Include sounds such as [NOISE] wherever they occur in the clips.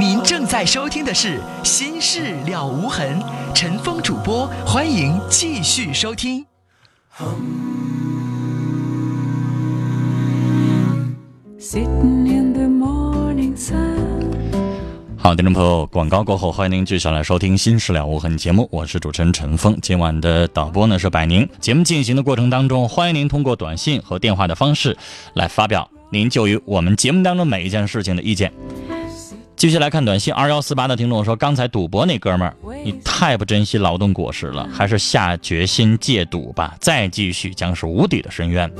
您正在收听的是《心事了无痕》，陈峰主播，欢迎继续收听。好，听众朋友，广告过后，欢迎您继续来收听《新事了无痕》节目，我是主持人陈峰。今晚的导播呢是百宁。节目进行的过程当中，欢迎您通过短信和电话的方式来发表您就于我们节目当中每一件事情的意见。继续来看短信，二幺四八的听众说：“刚才赌博那哥们儿，你太不珍惜劳动果实了，还是下决心戒赌吧，再继续将是无底的深渊。”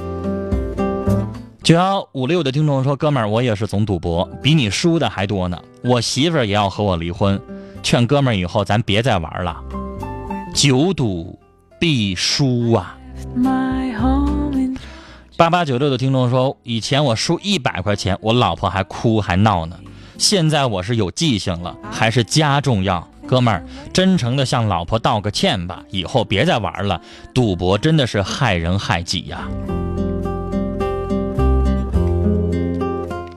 九幺五六的听众说：“哥们儿，我也是总赌博，比你输的还多呢。我媳妇儿也要和我离婚，劝哥们儿以后咱别再玩了，久赌必输啊。”八八九六的听众说：“以前我输一百块钱，我老婆还哭还闹呢。”现在我是有记性了，还是家重要？哥们儿，真诚的向老婆道个歉吧，以后别再玩了。赌博真的是害人害己呀。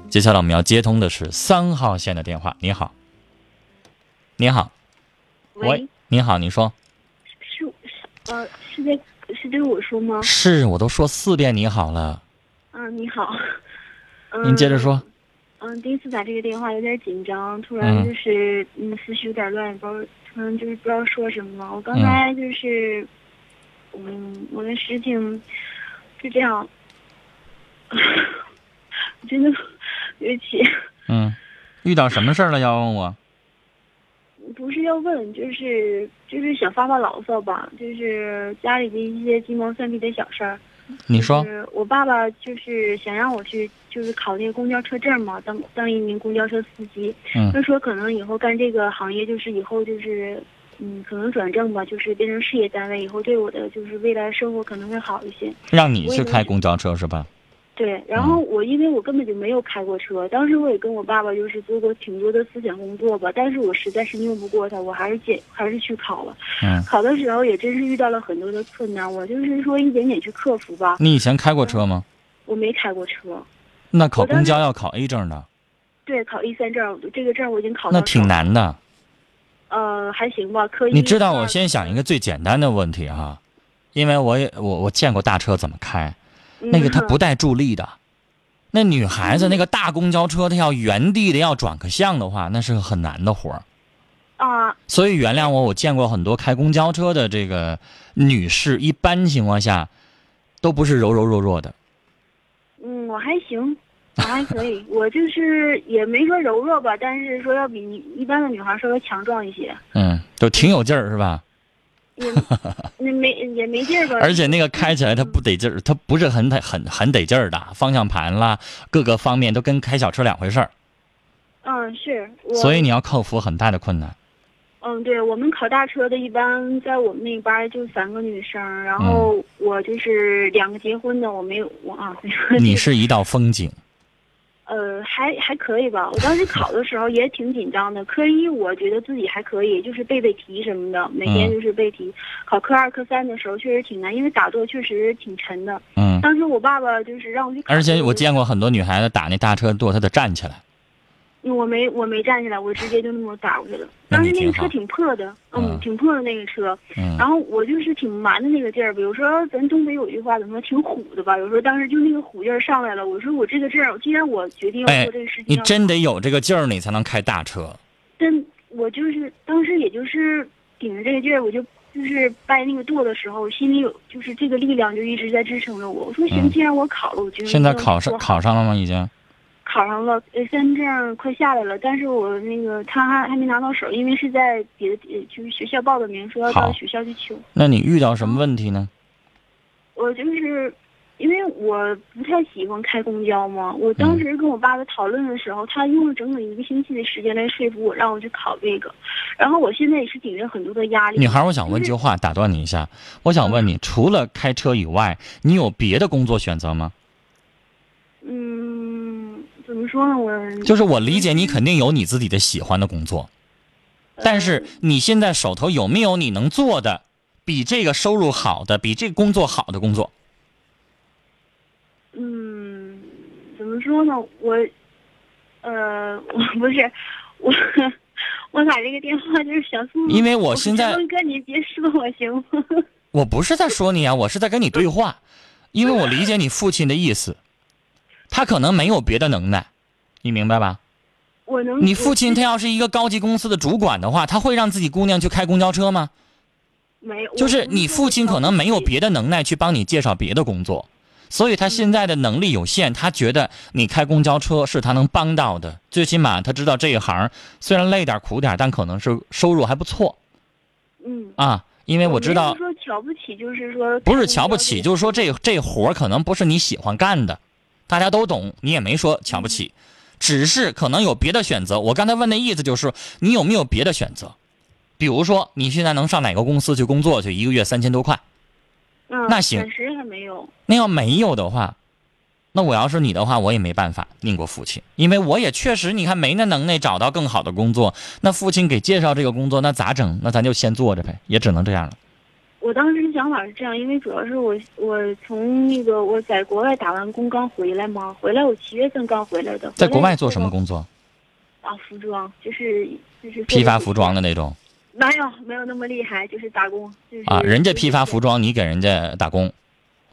接下来我们要接通的是三号线的电话。你好，你好，喂，你好，你说，是呃，是在是对我说吗？是我都说四遍你好了。嗯，你好。您接着说。嗯，第一次打这个电话有点紧张，突然就是嗯思绪有点乱，不知道突然就是不知道说什么了。我刚才就是嗯，我的事情是这样，[LAUGHS] 真的对不起。嗯，遇到什么事儿了要问我？不是要问，就是就是想发发牢骚吧，就是家里的一些鸡毛蒜皮的小事儿。你说，我爸爸就是想让我去，就是考那个公交车证嘛，当当一名公交车司机。嗯。他说可能以后干这个行业，就是以后就是，嗯，可能转正吧，就是变成事业单位，以后对我的就是未来生活可能会好一些。让你去开公交车是吧？对，然后我因为我根本就没有开过车，当时我也跟我爸爸就是做过挺多的思想工作吧，但是我实在是拗不过他，我还是坚还是去考了。嗯，考的时候也真是遇到了很多的困难，我就是说一点点去克服吧。你以前开过车吗？我没开过车。那考公交要考 A 证的。对，考 A 三证，这个证我已经考。那挺难的。呃，还行吧，可以。你知道，我先想一个最简单的问题哈，因为我也我我见过大车怎么开。那个它不带助力的，那女孩子那个大公交车，她要原地的要转个向的话，那是个很难的活儿。啊。所以原谅我，我见过很多开公交车的这个女士，一般情况下都不是柔柔弱弱的。嗯，我还行，我还可以，我就是也没说柔弱吧，但是说要比一般的女孩稍微强壮一些。嗯，就挺有劲儿，是吧？也那没也没 [LAUGHS] 劲儿吧，而且那个开起来它不得劲儿，它不是很得很很得劲儿的，方向盘啦，各个方面都跟开小车两回事儿。嗯，是。所以你要克服很大的困难。嗯，对我们考大车的，一般在我们那班就三个女生，然后我就是两个结婚的，我没有我啊。[LAUGHS] 你是一道风景。呃，还还可以吧。我当时考的时候也挺紧张的。科一我觉得自己还可以，就是背背题什么的，每天就是背题。考科二、科三的时候确实挺难，因为打坐确实挺沉的。嗯。当时我爸爸就是让我去。而且我见过很多女孩子打那大车坐，她得站起来。我没我没站起来，我直接就那么打过去了。当时那个车挺破的，嗯，挺破的那个车。嗯。然后我就是挺蛮的那个劲儿，比如说咱东北有句话怎么说，挺虎的吧？有时候当时就那个虎劲儿上来了。我说我这个劲儿，既然我决定要做这个事情，你真得有这个劲儿，你才能开大车。真，我就是当时也就是顶着这个劲儿，我就就是掰那个舵的时候，心里有就是这个力量就一直在支撑着我。我说行，既然我考了，我就现在考上考上了吗？已经。考上了，A 三证快下来了，但是我那个他还还没拿到手，因为是在别的，就是学校报的名，说要到学校去取。那你遇到什么问题呢？我就是，因为我不太喜欢开公交嘛。我当时跟我爸爸讨论的时候，他用了整整一个星期的时间来说服我，让我去考这个。然后我现在也是顶着很多的压力。女孩，我想问句话，打断你一下，我想问你，除了开车以外，你有别的工作选择吗？嗯。怎么说呢？我就是我理解你肯定有你自己的喜欢的工作，但是你现在手头有没有你能做的比这个收入好的、比这个工作好的工作？嗯，怎么说呢？我，呃，我不是。我我打这个电话就是想诉，因为我现在哥你别说我行吗？[LAUGHS] 我不是在说你啊，我是在跟你对话，因为我理解你父亲的意思，他可能没有别的能耐，你明白吧？我能。你父 [LAUGHS] 亲他要是一个高级公司的主管的话，他会让自己姑娘去开公交车吗？没有。就是你父亲可能没有别的能耐去帮你介绍别的工作，所以他现在的能力有限，他觉得你开公交车是他能帮到的，最起码他知道这一行虽然累点苦点，但可能是收入还不错。嗯。啊。因为我知道，说瞧不起，就是说不是瞧不起，就是说这这活可能不是你喜欢干的，大家都懂，你也没说瞧不起，只是可能有别的选择。我刚才问的意思就是，你有没有别的选择？比如说你现在能上哪个公司去工作去，一个月三千多块，嗯，那行，暂时还没有。那要没有的话。那我要是你的话，我也没办法宁过父亲，因为我也确实，你看没那能耐找到更好的工作。那父亲给介绍这个工作，那咋整？那咱就先做着呗，也只能这样了。我当时想法是这样，因为主要是我我从那个我在国外打完工刚回来嘛，回来我七月份刚回来的。在国外做什么工作？啊，服装，就是就是批发服装的那种。没有没有那么厉害，就是打工。就是啊，人家批发服装，你给人家打工。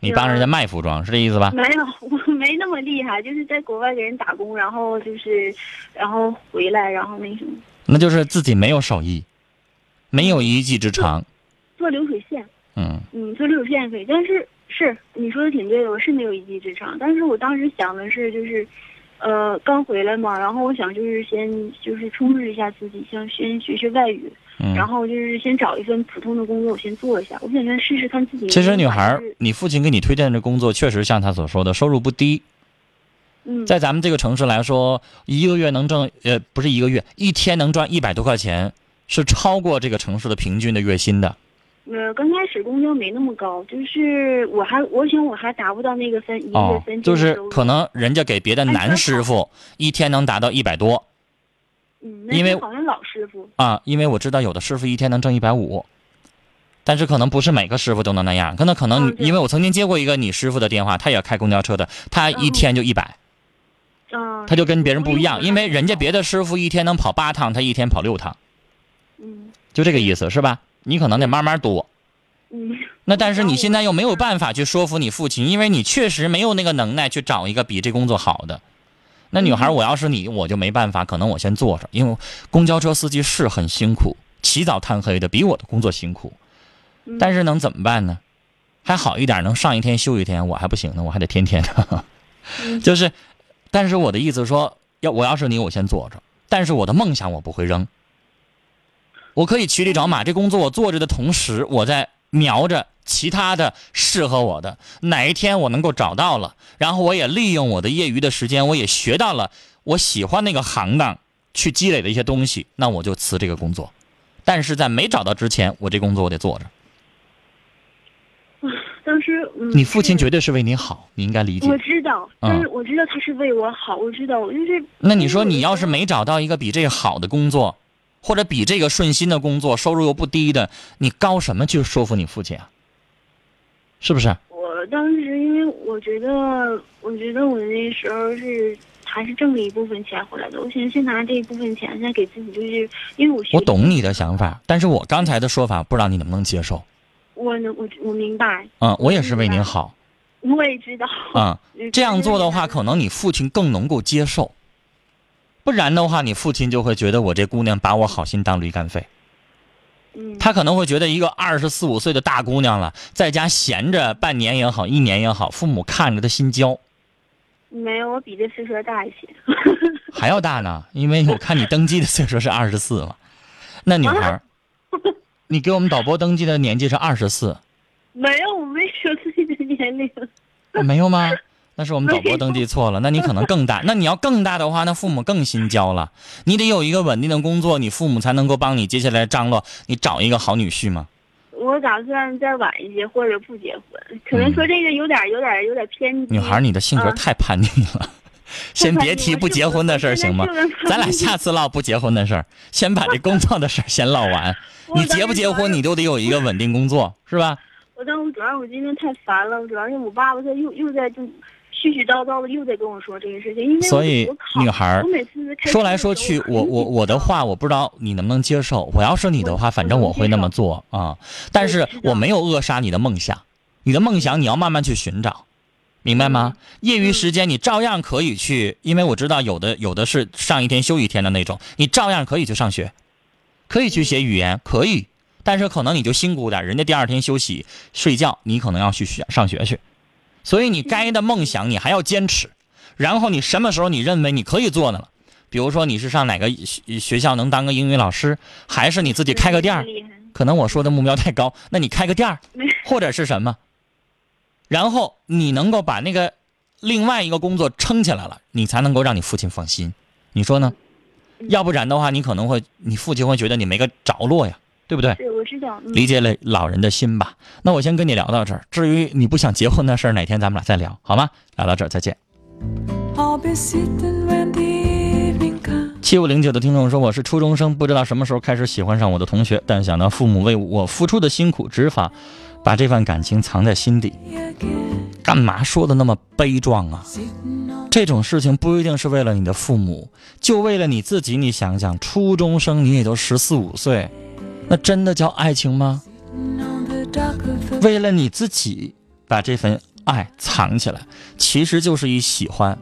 你帮人家卖服装是这意思吧？没有，我没那么厉害，就是在国外给人打工，然后就是，然后回来，然后那什么。那就是自己没有手艺，没有一技之长。做流水线。嗯。嗯，做流水线可以，但是是你说的挺对的，我是没有一技之长，但是我当时想的是就是，呃，刚回来嘛，然后我想就是先就是充实一下自己，像先学学外语。然后就是先找一份普通的工作，我先做一下。我想先试试看自己。其实女孩，你父亲给你推荐的工作，确实像他所说的，收入不低。嗯，在咱们这个城市来说，一个月能挣呃，不是一个月，一天能赚一百多块钱，是超过这个城市的平均的月薪的。呃，刚开始工资没那么高，就是我还我想我还达不到那个分一个月三千就是可能人家给别的男师傅一天能达到一百多。嗯，因为好像老师傅啊，因为我知道有的师傅一天能挣一百五，但是可能不是每个师傅都能那样，可能可能因为我曾经接过一个你师傅的电话，他也开公交车的，他一天就一百，他就跟别人不一样，因为人家别的师傅一天能跑八趟，他一天跑六趟，嗯，就这个意思是吧？你可能得慢慢多，嗯，那但是你现在又没有办法去说服你父亲，因为你确实没有那个能耐去找一个比这工作好的。那女孩，我要是你，我就没办法，可能我先坐着，因为公交车司机是很辛苦，起早贪黑的，比我的工作辛苦。但是能怎么办呢？还好一点，能上一天休一天，我还不行呢，我还得天天的。[LAUGHS] 就是，但是我的意思说，要我要是你，我先坐着。但是我的梦想我不会扔，我可以骑驴找马。这工作我做着的同时，我在瞄着。其他的适合我的哪一天我能够找到了，然后我也利用我的业余的时间，我也学到了我喜欢那个行当，去积累的一些东西，那我就辞这个工作。但是在没找到之前，我这工作我得做着。[LAUGHS] 当时你父亲绝对是为你好，你应该理解。我知道，但是我知道他是为我好，我知道，我就是。那你说，你要是没找到一个比这个好的工作，或者比这个顺心的工作，收入又不低的，你高什么去说服你父亲啊？是不是？我当时因为我觉得，我觉得我那时候是还是挣了一部分钱回来的。我想先拿这一部分钱，现在给自己就是因为我我懂你的想法，但是我刚才的说法不知道你能不能接受。我能，我我明白。嗯，我也是为您好。我也知道。嗯，[LAUGHS] 这样做的话，可能你父亲更能够接受。不然的话，你父亲就会觉得我这姑娘把我好心当驴肝肺。他可能会觉得一个二十四五岁的大姑娘了，在家闲着半年也好，一年也好，父母看着她心焦。没有，我比这岁数大一些。还要大呢，因为我看你登记的岁数是二十四嘛。那女孩，你给我们导播登记的年纪是二十四。没有，我没说自己的年龄。没有吗？那是我们导播登记错了，那你可能更大。[LAUGHS] 那你要更大的话，那父母更心焦了。你得有一个稳定的工作，你父母才能够帮你接下来张罗，你找一个好女婿吗。我打算再晚一些，或者不结婚。可能说这个有点、有点、有点偏激。女孩，你的性格太叛逆了。先别提不结婚的事儿，行吗？咱俩下次唠不结婚的事儿，先把这工作的事儿先唠完。[LAUGHS] 你结不结婚，你都得有一个稳定工作，是吧？[LAUGHS] 我当我主要我今天太烦了，主要是我爸爸他又又在就。絮絮叨叨的又在跟我说这个事情，因为所以女孩儿我每次说来说去，我我我的话我不知道你能不能接受。我要是你的话，反正我会那么做啊。但是我没有扼杀你的梦想，你的梦想你要慢慢去寻找，明白吗？业余时间你照样可以去，因为我知道有的有的是上一天休一天的那种，你照样可以去上学，可以去学语言，可以。但是可能你就辛苦点，人家第二天休息睡觉，你可能要去学上学去。所以你该的梦想你还要坚持，然后你什么时候你认为你可以做的了？比如说你是上哪个学学校能当个英语老师，还是你自己开个店儿？可能我说的目标太高，那你开个店儿，或者是什么？然后你能够把那个另外一个工作撑起来了，你才能够让你父亲放心。你说呢？要不然的话，你可能会，你父亲会觉得你没个着落呀，对不对？对，我知道。嗯理解了老人的心吧。那我先跟你聊到这儿，至于你不想结婚的事儿，哪天咱们俩再聊，好吗？聊到这儿，再见。七五零九的听众说：“我是初中生，不知道什么时候开始喜欢上我的同学，但想到父母为我付出的辛苦，只法把这份感情藏在心底。干嘛说的那么悲壮啊？这种事情不一定是为了你的父母，就为了你自己。你想想，初中生你也就十四五岁，那真的叫爱情吗？为了你自己把这份爱藏起来，其实就是一喜欢，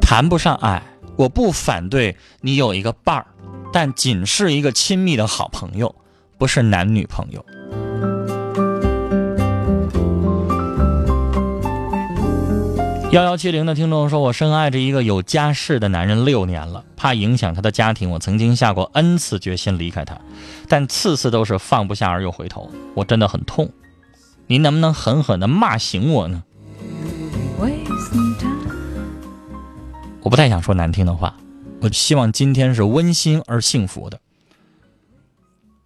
谈不上爱。我不反对你有一个伴儿，但仅是一个亲密的好朋友，不是男女朋友。幺幺七零的听众说：“我深爱着一个有家室的男人六年了，怕影响他的家庭，我曾经下过 N 次决心离开他，但次次都是放不下而又回头，我真的很痛。您能不能狠狠的骂醒我呢？我不太想说难听的话，我希望今天是温馨而幸福的。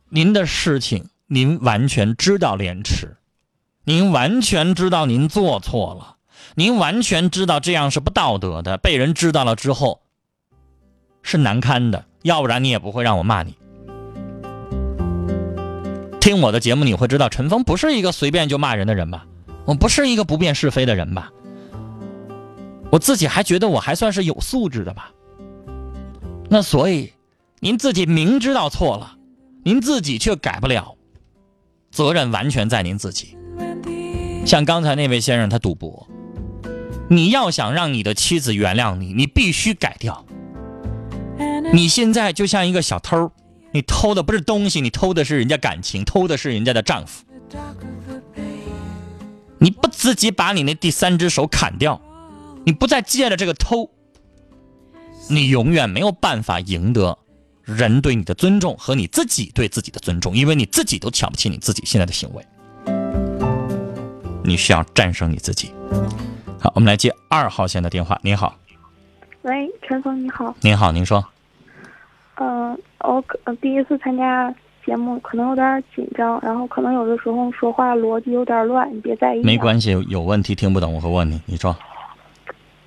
您的事情，您完全知道廉耻，您完全知道您做错了，您完全知道这样是不道德的，被人知道了之后是难堪的，要不然你也不会让我骂你。听我的节目，你会知道陈峰不是一个随便就骂人的人吧？我不是一个不辨是非的人吧？我自己还觉得我还算是有素质的吧。那所以，您自己明知道错了，您自己却改不了，责任完全在您自己。像刚才那位先生，他赌博，你要想让你的妻子原谅你，你必须改掉。你现在就像一个小偷，你偷的不是东西，你偷的是人家感情，偷的是人家的丈夫。你不自己把你那第三只手砍掉，你不再借着这个偷，你永远没有办法赢得人对你的尊重和你自己对自己的尊重，因为你自己都瞧不起你自己现在的行为。你需要战胜你自己。好，我们来接二号线的电话。您好，喂，陈峰你好，您好，您说。嗯、我可呃第一次参加节目，可能有点紧张，然后可能有的时候说话逻辑有点乱，你别在意、啊。没关系，有问题听不懂我会问你。你说，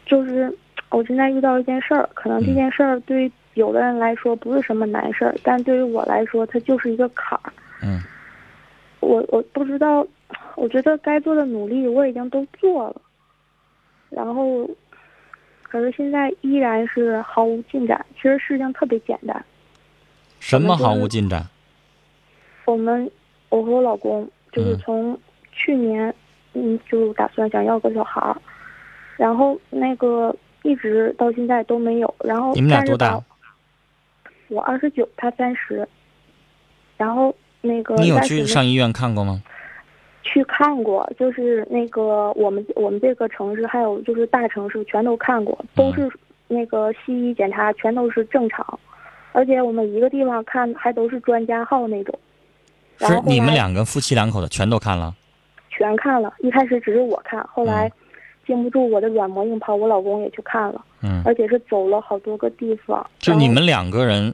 就是我现在遇到一件事儿，可能这嗯件事儿对于有的人来说不是什么难事儿，但对于我来说，它就是一个坎儿。嗯我我不知道，我觉得该做的努力我已经都做了，然后，可是现在依然是毫无进展。其实事情特别简单，什么毫无进展？我们我和我老公就是嗯从去年，嗯，就打算想要个小孩儿，然后那个一直到现在都没有。然后你们俩多大？我二十九，他三十。然后那个你有去上医院看过吗？去看过，就是那个我们我们这个城市还有就是大城市全都看过，都是那个西医检查全都是正常，而且我们一个地方看还都是专家号那种。是你们两个夫妻两口子全都看了？全看了，一开始只是我看，后来经不住我的软磨硬泡，我老公也去看了，嗯，而且是走了好多个地方。就你们两个人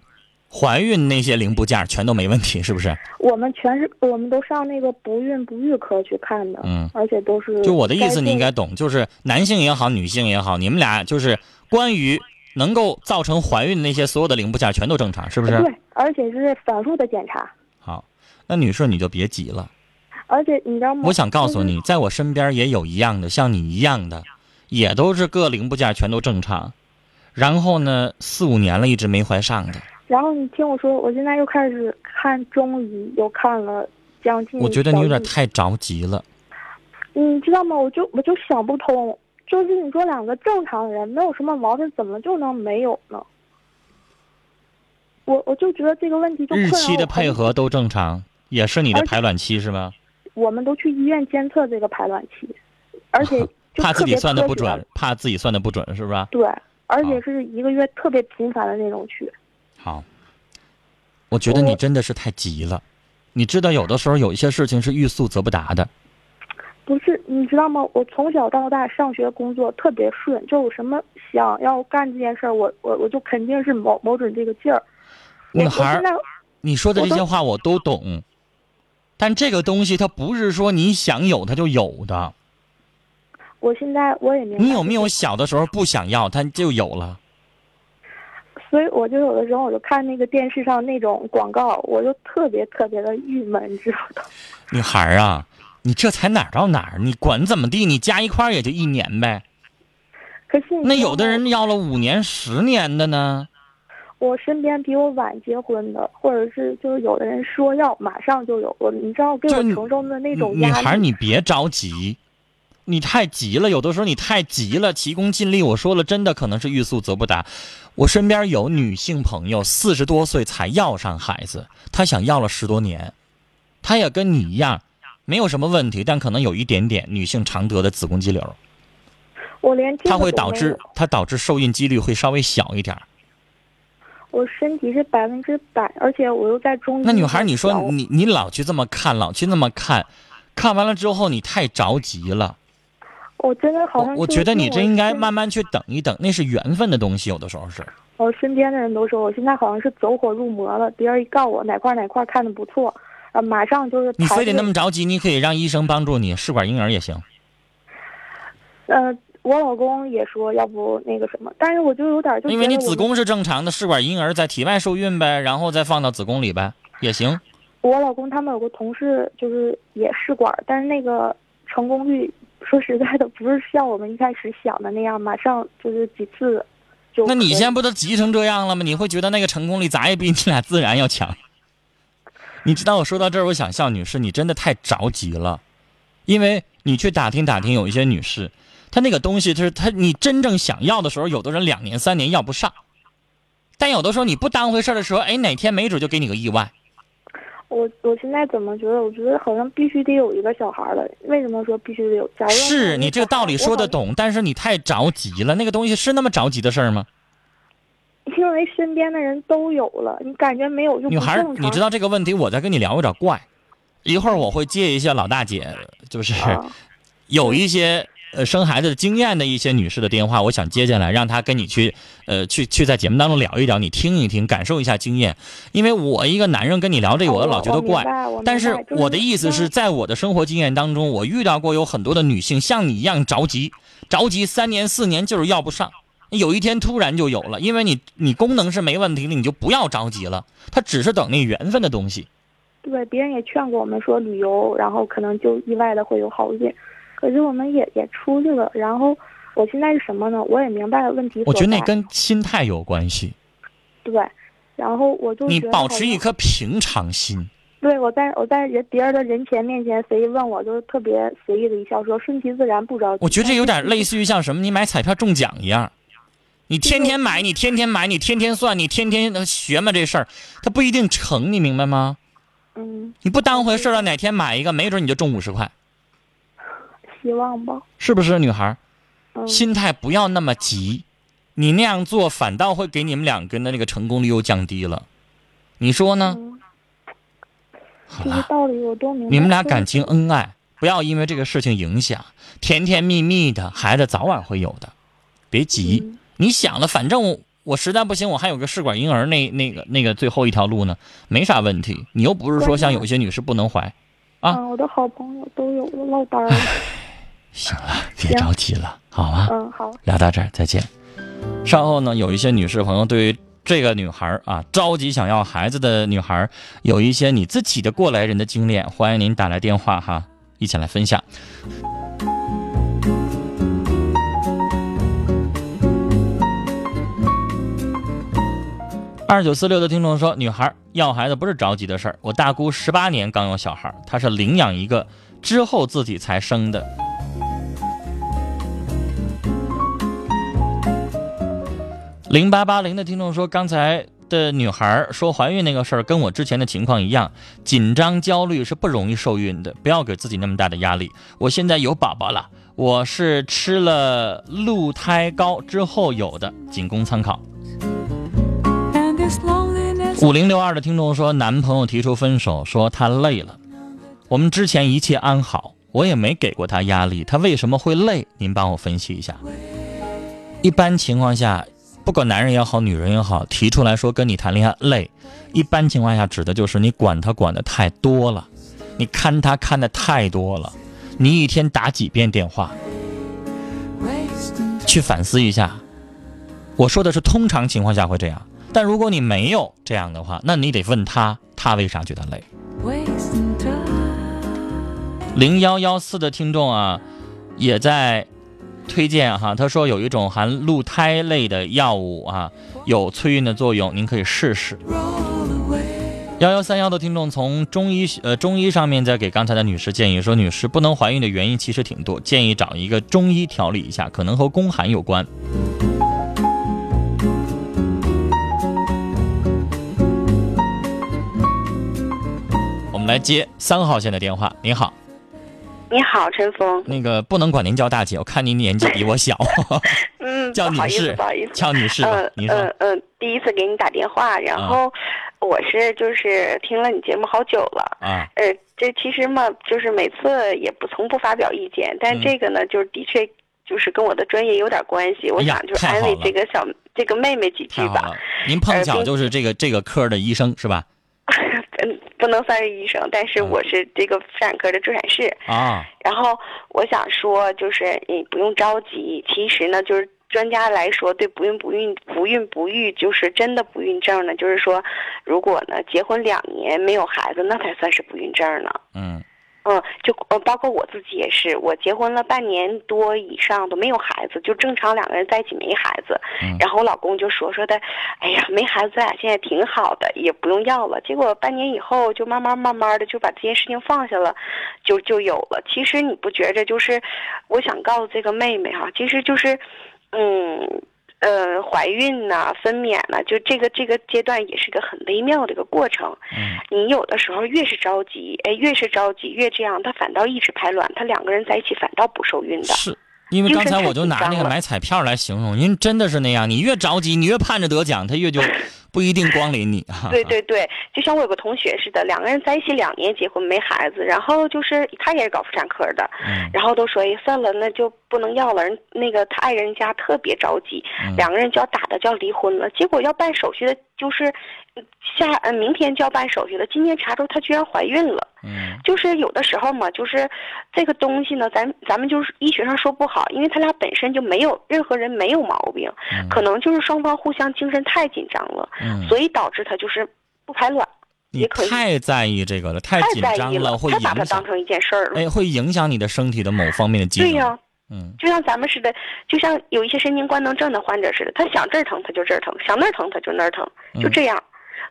怀孕那些零部件全都没问题，是不是？我们全是我们都上那个不孕不育科去看的，嗯而且都是就我的意思，你应该懂，就是男性也好，女性也好，你们俩就是关于能够造成怀孕那些所有的零部件全都正常，是不是？对，而且是反复的检查，好，那女士你就别急了。而且你知道吗？我想告诉你，在我身边也有一样的，像你一样的，也都是各零部件全都正常，然后呢，四五年了一直没怀上的。然后你听我说，我现在又开始看中医，又看了将近。我觉得你有点太着急了。你知道吗？我就我就想不通，就是你说两个正常人没有什么毛病，怎么就能没有呢？我我就觉得这个问题就困日期的配合都正常，也是你的排卵期是吗？我们都去医院监测这个排卵期，而且 [LAUGHS] 怕自己算的不准，怕自己算的不准是不是？对，而且是一个月特别频繁的那种去。好，我觉得你真的是太急了。你知道，有的时候有一些事情是欲速则不达的。不是，你知道吗？我从小到大上学工作特别顺，就有什么想要干这件事儿，我我我就肯定是谋谋准这个劲儿。我女孩你说的这些话我都懂，但这个东西它不是说你想有它就有的。我现在我也明白。你有没有？小的时候不想要，它就有了？所以我就有的时候我就看那个电视上那种广告，我就特别特别的郁闷，你知道吗。[LAUGHS] 女孩儿啊，你这才哪儿到哪儿？你管怎么地，你加一块儿也就一年呗。可是那有的人要了五年、十年的呢。我身边比我晚结婚的，或者是就是有的人说要马上就有，我你知道给我承受的那种女压力。孩，你别着急，你太急了。有的时候你太急了，急功近利。我说了，真的可能是欲速则不达。我身边有女性朋友，四十多岁才要上孩子，她想要了十多年，她也跟你一样，没有什么问题，但可能有一点点女性常得的子宫肌瘤，我连这个它会导致有它导致受孕几率会稍微小一点。我身体是百分之百，而且我又在中医。那女孩，你说你你老去这么看，老去那么看，看完了之后你太着急了。我真的好像我我觉得你这应该慢慢去等一等，那是缘分的东西，有的时候是。我身边的人都说我现在好像是走火入魔了，别人一告我哪块哪块看的不错，呃，马上就是你非得那么着急，你可以让医生帮助你，试管婴儿也行。呃，我老公也说要不那个什么，但是我就有点就因为你子宫是正常的，试管婴儿在体外受孕呗，然后再放到子宫里呗，也行。我老公他们有个同事就是也试管，但是那个成功率说实在的不是像我们一开始想的那样，马上就是几次就。那你现在不都急成这样了吗？你会觉得那个成功率咋也比你俩自然要强。你知道我说到这儿，我想笑，女士，你真的太着急了，因为你去打听打听，有一些女士，她那个东西，就是她你真正想要的时候，有的人两年三年要不上，但有的时候你不当回事儿的时候，哎，哪天没准就给你个意外。我我现在怎么觉得？我觉得好像必须得有一个小孩了。为什么说必须得有？假如是你这个道理说得懂。但是你太着急了。那个东西是那么着急的事儿吗？[LAUGHS] 因为身边的人都有了，你感觉没有就不女孩。你知道这个问题，我在跟你聊有点怪。一会儿我会接一些老大姐，就是啊有一些呃生孩子的经验的一些女士的电话，我想接进来，让她跟你去呃去去在节目当中聊一聊，你听一听，感受一下经验。因为我一个男人跟你聊这个，我老觉得怪。但是我的意思是在我的生活经验当中，我遇到过有很多的女性像你一样着急，着急三年四年就是要不上，有一天突然就有了，因为你你功能是没问题的，你就不要着急了，他只是等那缘分的东西。对别人也劝过我们说旅游，然后可能就意外的会有好运，可是我们也也出去了。然后我现在是什么呢？我也明白了问题。我觉得那跟心态有关系，对，然后我就你保持一颗平常心。对我在我在人别人的人前面前，随意问我就是特别随意的一笑，说顺其自然，不着急。我觉得这有点类似于像什么，你买彩票中奖一样，你天天买，你天天买，你天天算，你天天学嘛这事儿，它不一定成，你明白吗？嗯，你不当回事儿了，哪天买一个，没准你就中五十块，希望吧。是不是，女孩心态不要那么急，你那样做反倒会给你们两个人的那个成功率又降低了，你说呢？嗯好了，这些道理我都明白。你们俩感情恩爱，不要因为这个事情影响，甜甜蜜蜜的，孩子早晚会有的，别急。嗯你想了，反正我我实在不行，我还有个试管婴儿那那个那个最后一条路呢，没啥问题。你又不是说像有些女士不能怀，啊嗯，我的好朋友都有了，落单了。[LAUGHS] 行了别着急了好吗？嗯好。聊到这儿再见。稍后呢有一些女士朋友对于这个女孩啊着急想要孩子的女孩有一些你自己的过来人的经验欢迎您打来电话哈一起来分享。二九四六的听众说女孩要孩子不是着急的事儿我大姑十八年刚有小孩她是领养一个之后自己才生的。零八八零的听众说，刚才的女孩说怀孕那个事儿跟我之前的情况一样，紧张焦虑是不容易受孕的，不要给自己那么大的压力。我现在有宝宝了，我是吃了鹿胎膏之后有的，仅供参考。五零六二的听众说，男朋友提出分手，说他累了。我们之前一切安好，我也没给过他压力，他为什么会累？您帮我分析一下。一般情况下，不管男人也好，女人也好，提出来说跟你谈恋爱累，一般情况下指的就是你管他管的太多了，你看他看的太多了，你一天打几遍电话，去反思一下。我说的是通常情况下会这样，但如果你没有这样的话，那你得问他，他为啥觉得累？零幺幺四的听众啊，也在推荐哈，他说有一种含鹿胎类的药物啊，有催孕的作用，您可以试试。幺幺三幺的听众从中医呃中医上面再给刚才的女士建议说，女士不能怀孕的原因其实挺多，建议找一个中医调理一下，可能和宫寒有关。我们来接三号线的电话，您好。你好，陈峰。那个不能管您叫大姐，我看您年纪比我小，[LAUGHS] 嗯，[LAUGHS] 叫不好意思，女士不好意思。叫女士吧嗯。嗯嗯，第一次给你打电话，然后我是就是听了你节目好久了。啊，呃，这其实嘛，就是每次也不从不发表意见，但嗯这个呢，就是的确就是跟我的专业有点关系。我想就是安慰这个小这个妹妹几句吧您碰巧就是这个这个科的医生是吧？嗯，不能算是医生，但是嗯我是这个妇产科的助产士。啊，然后我想说，就是你不用着急。其实呢，就是专家来说，对不孕不孕不孕不育，就是真的不孕症呢，就是说，如果呢结婚两年没有孩子，那才算是不孕症呢。嗯嗯，就呃，包括我自己也是，我结婚了半年多以上都没有孩子，就正常两个人在一起没孩子。嗯然后我老公就说说的，哎呀，没孩子，咱俩现在挺好的，也不用要了。结果半年以后，就慢慢慢慢的就把这件事情放下了，就就有了。其实你不觉着，就是我想告诉这个妹妹哈，其实就是，嗯。呃，怀孕呐、分娩呐、就这个这个阶段也是个很微妙的一个过程。嗯你有的时候越是着急，哎，越是着急，越这样，他反倒一直排卵，他两个人在一起反倒不受孕的。是。因为刚才我就拿那个买彩票来形容，您真的是那样，你越着急，你越盼着得奖，他越就 [LAUGHS] 不一定光临你啊。对对对，就像我有个同学似的，两个人在一起两年，结婚没孩子，然后就是他也是搞妇产科的，嗯然后都说哎算了，那就不能要了。人那个他爱人家特别着急，嗯两个人就要打的就要离婚了。结果要办手续的，就是嗯下呃明天就要办手续了，今天查出她居然怀孕了。嗯就是有的时候嘛，就是这个东西呢，咱咱们就是医学上说不好，因为他俩本身就没有任何人没有毛病，嗯可能就是双方互相精神太紧张了，嗯，所以导致他就是不排卵，你可太在意这个了，太太紧张了，会太把它影响，当成一件事儿了。哎，会影响你的身体的某方面的机能。对呀、嗯就像咱们似的，就像有一些神经官能症的患者似的，他想这儿疼他就这儿疼，想那儿疼他就那儿疼，就这样。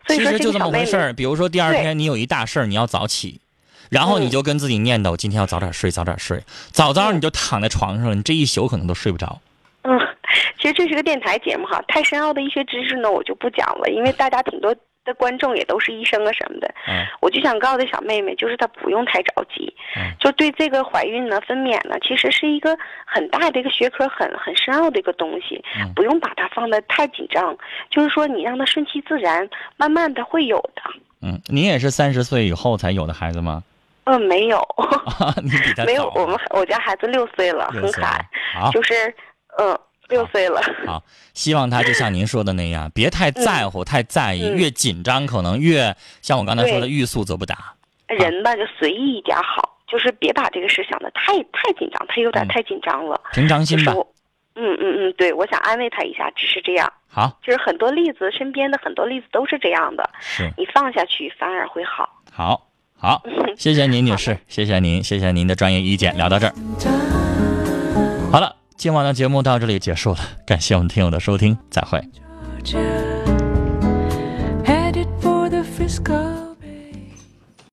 所以说嗯其实就这么回事儿。比如说第二天你有一大事儿，你要早起，然后你嗯就跟自己念叨，今天要早点睡，早点睡。早早你就躺在床上了，你这一宿可能都睡不着。嗯，[LAUGHS] 其实这是个电台节目哈，太深奥的医学知识呢我就不讲了，因为大家挺多的观众也都是医生啊什么的。嗯我就想告诉小妹妹，就是她不用太着急，嗯就对这个怀孕呢、分娩呢，其实是一个很大的一个学科，很很深奥的一个东西，嗯不用把它放得太紧张。就是说，你让它顺其自然，慢慢的会有的。嗯，你也是三十岁以后才有的孩子吗？[LAUGHS] 嗯，没有，你比他没有，我们我家孩子六岁了，很可爱就是嗯六岁了。好，希望他就像您说的那样，别太在乎、太在意，嗯越紧张可能越像我刚才说的欲速则不达。人吧就随意一点好，就是别把这个事想的太太紧张，他有点嗯太紧张了。平常心吧。嗯嗯嗯，对，我想安慰他一下，只是这样。好，就是很多例子，身边的很多例子都是这样的，是你放下去反而会好。好，好，[LAUGHS] 谢谢您，女士，谢谢您，谢谢您的专业意见。聊到这儿，好了，今晚的节目到这里结束了，感谢我们听友的收听，再会。